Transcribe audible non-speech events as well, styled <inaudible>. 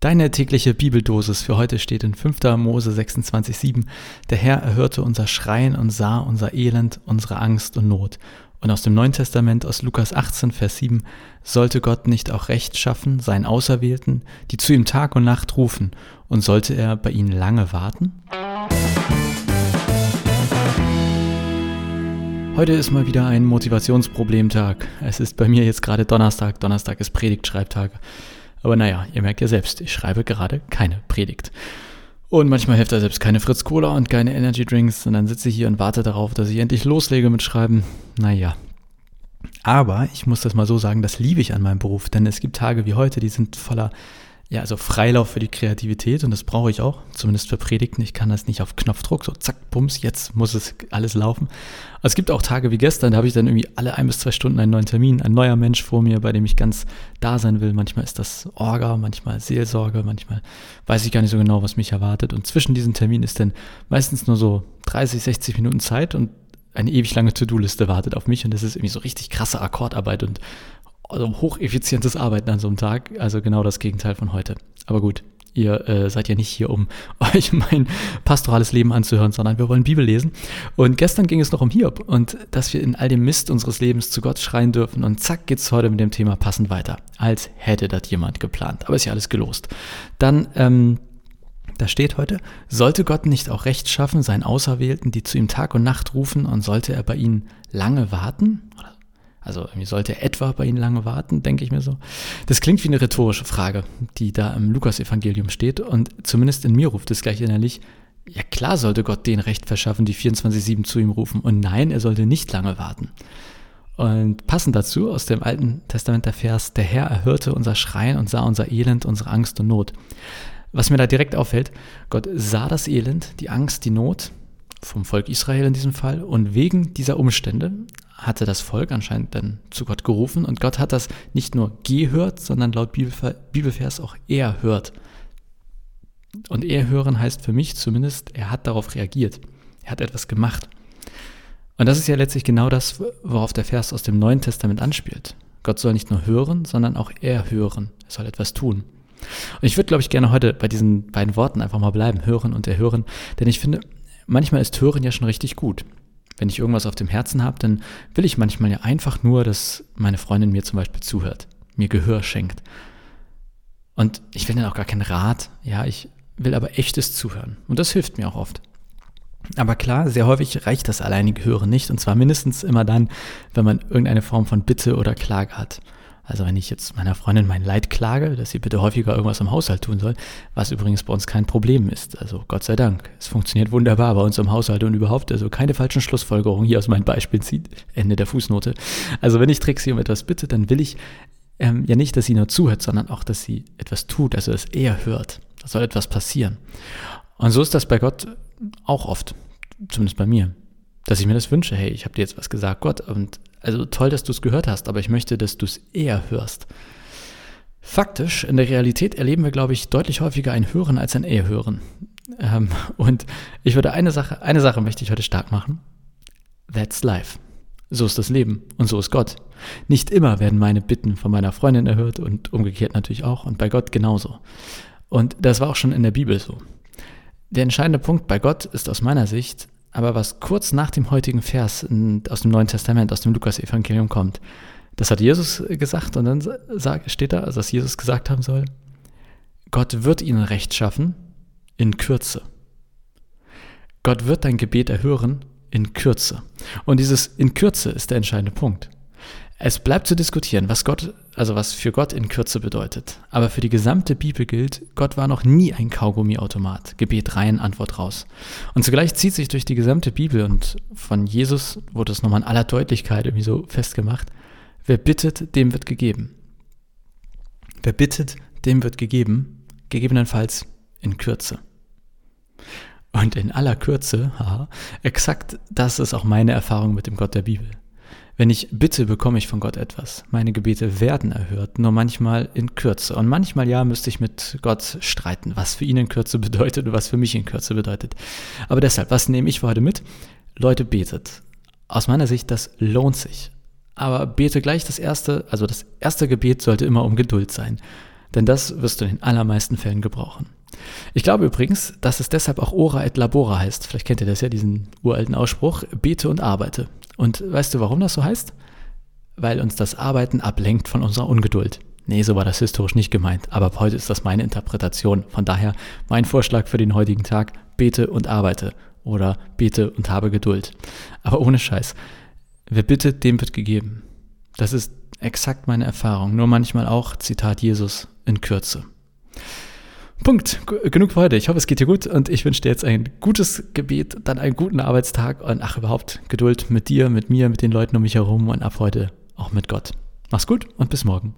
Deine tägliche Bibeldosis für heute steht in 5. Mose 26,7. Der Herr erhörte unser Schreien und sah unser Elend, unsere Angst und Not. Und aus dem Neuen Testament, aus Lukas 18, Vers 7, sollte Gott nicht auch Recht schaffen, seinen Auserwählten, die zu ihm Tag und Nacht rufen, und sollte er bei ihnen lange warten? Heute ist mal wieder ein Motivationsproblemtag. Es ist bei mir jetzt gerade Donnerstag. Donnerstag ist Predigtschreibtag. Aber naja, ihr merkt ja selbst, ich schreibe gerade keine Predigt. Und manchmal hilft da selbst keine Fritz Cola und keine Energy Drinks und dann sitze ich hier und warte darauf, dass ich endlich loslege mit Schreiben. Naja. Aber ich muss das mal so sagen, das liebe ich an meinem Beruf, denn es gibt Tage wie heute, die sind voller ja, also Freilauf für die Kreativität und das brauche ich auch, zumindest für Predigten. Ich kann das nicht auf Knopfdruck, so zack, bums, jetzt muss es alles laufen. Aber es gibt auch Tage wie gestern, da habe ich dann irgendwie alle ein bis zwei Stunden einen neuen Termin, ein neuer Mensch vor mir, bei dem ich ganz da sein will. Manchmal ist das Orga, manchmal Seelsorge, manchmal weiß ich gar nicht so genau, was mich erwartet. Und zwischen diesen Terminen ist dann meistens nur so 30, 60 Minuten Zeit und eine ewig lange To-Do-Liste wartet auf mich und das ist irgendwie so richtig krasse Akkordarbeit und also hocheffizientes Arbeiten an so einem Tag. Also genau das Gegenteil von heute. Aber gut, ihr äh, seid ja nicht hier, um <laughs> euch mein pastorales Leben anzuhören, sondern wir wollen Bibel lesen. Und gestern ging es noch um Hiob und dass wir in all dem Mist unseres Lebens zu Gott schreien dürfen. Und zack, geht's heute mit dem Thema passend weiter. Als hätte das jemand geplant. Aber ist ja alles gelost. Dann, ähm, da steht heute, sollte Gott nicht auch Recht schaffen, seinen Auserwählten, die zu ihm Tag und Nacht rufen, und sollte er bei ihnen lange warten? Also irgendwie sollte etwa bei ihnen lange warten, denke ich mir so. Das klingt wie eine rhetorische Frage, die da im Lukas-Evangelium steht. Und zumindest in mir ruft es gleich innerlich, ja klar sollte Gott den Recht verschaffen, die 24-7 zu ihm rufen. Und nein, er sollte nicht lange warten. Und passend dazu aus dem Alten Testament der Vers, der Herr erhörte unser Schreien und sah unser Elend, unsere Angst und Not. Was mir da direkt auffällt, Gott sah das Elend, die Angst, die Not vom Volk Israel in diesem Fall. Und wegen dieser Umstände hatte das Volk anscheinend dann zu Gott gerufen und Gott hat das nicht nur gehört, sondern laut Bibelvers auch er hört. Und er hören heißt für mich zumindest, er hat darauf reagiert. Er hat etwas gemacht. Und das ist ja letztlich genau das, worauf der Vers aus dem Neuen Testament anspielt. Gott soll nicht nur hören, sondern auch er hören. Er soll etwas tun. Und ich würde, glaube ich, gerne heute bei diesen beiden Worten einfach mal bleiben, hören und erhören, denn ich finde, manchmal ist hören ja schon richtig gut wenn ich irgendwas auf dem Herzen habe, dann will ich manchmal ja einfach nur, dass meine Freundin mir zum Beispiel zuhört, mir Gehör schenkt. Und ich will dann auch gar keinen Rat, ja, ich will aber echtes Zuhören. Und das hilft mir auch oft. Aber klar, sehr häufig reicht das alleinige Hören nicht, und zwar mindestens immer dann, wenn man irgendeine Form von Bitte oder Klage hat. Also wenn ich jetzt meiner Freundin mein Leid klage, dass sie bitte häufiger irgendwas im Haushalt tun soll, was übrigens bei uns kein Problem ist. Also Gott sei Dank. Es funktioniert wunderbar bei uns im Haushalt und überhaupt. Also keine falschen Schlussfolgerungen hier aus meinem Beispiel zieht. Ende der Fußnote. Also wenn ich Trixie um etwas bitte, dann will ich ähm, ja nicht, dass sie nur zuhört, sondern auch, dass sie etwas tut, also dass er hört. Da soll etwas passieren. Und so ist das bei Gott auch oft. Zumindest bei mir. Dass ich mir das wünsche, hey, ich habe dir jetzt was gesagt, Gott, und also toll, dass du es gehört hast, aber ich möchte, dass du es eher hörst. Faktisch, in der Realität erleben wir, glaube ich, deutlich häufiger ein Hören als ein Eher-Hören. Ähm, und ich würde eine Sache, eine Sache möchte ich heute stark machen. That's life. So ist das Leben und so ist Gott. Nicht immer werden meine Bitten von meiner Freundin erhört und umgekehrt natürlich auch und bei Gott genauso. Und das war auch schon in der Bibel so. Der entscheidende Punkt bei Gott ist aus meiner Sicht, aber was kurz nach dem heutigen Vers aus dem Neuen Testament, aus dem Lukas-Evangelium kommt, das hat Jesus gesagt und dann steht da, also dass Jesus gesagt haben soll, Gott wird ihnen Recht schaffen in Kürze. Gott wird dein Gebet erhören in Kürze. Und dieses in Kürze ist der entscheidende Punkt. Es bleibt zu diskutieren, was Gott, also was für Gott in Kürze bedeutet. Aber für die gesamte Bibel gilt, Gott war noch nie ein Kaugummiautomat. Gebet rein, Antwort raus. Und zugleich zieht sich durch die gesamte Bibel und von Jesus wurde es nochmal in aller Deutlichkeit irgendwie so festgemacht. Wer bittet, dem wird gegeben. Wer bittet, dem wird gegeben, gegebenenfalls in Kürze. Und in aller Kürze, haha, exakt das ist auch meine Erfahrung mit dem Gott der Bibel. Wenn ich bitte, bekomme ich von Gott etwas. Meine Gebete werden erhört, nur manchmal in Kürze. Und manchmal ja müsste ich mit Gott streiten, was für ihn in Kürze bedeutet und was für mich in Kürze bedeutet. Aber deshalb, was nehme ich für heute mit? Leute, betet. Aus meiner Sicht, das lohnt sich. Aber bete gleich das erste, also das erste Gebet sollte immer um Geduld sein. Denn das wirst du in den allermeisten Fällen gebrauchen. Ich glaube übrigens, dass es deshalb auch ora et labora heißt. Vielleicht kennt ihr das ja, diesen uralten Ausspruch, bete und arbeite. Und weißt du, warum das so heißt? Weil uns das Arbeiten ablenkt von unserer Ungeduld. Nee, so war das historisch nicht gemeint, aber ab heute ist das meine Interpretation. Von daher mein Vorschlag für den heutigen Tag, bete und arbeite oder bete und habe Geduld. Aber ohne Scheiß, wer bittet, dem wird gegeben. Das ist exakt meine Erfahrung, nur manchmal auch, Zitat Jesus, in Kürze. Punkt. Genug für heute. Ich hoffe, es geht dir gut und ich wünsche dir jetzt ein gutes Gebet, dann einen guten Arbeitstag und ach überhaupt Geduld mit dir, mit mir, mit den Leuten um mich herum und ab heute auch mit Gott. Mach's gut und bis morgen.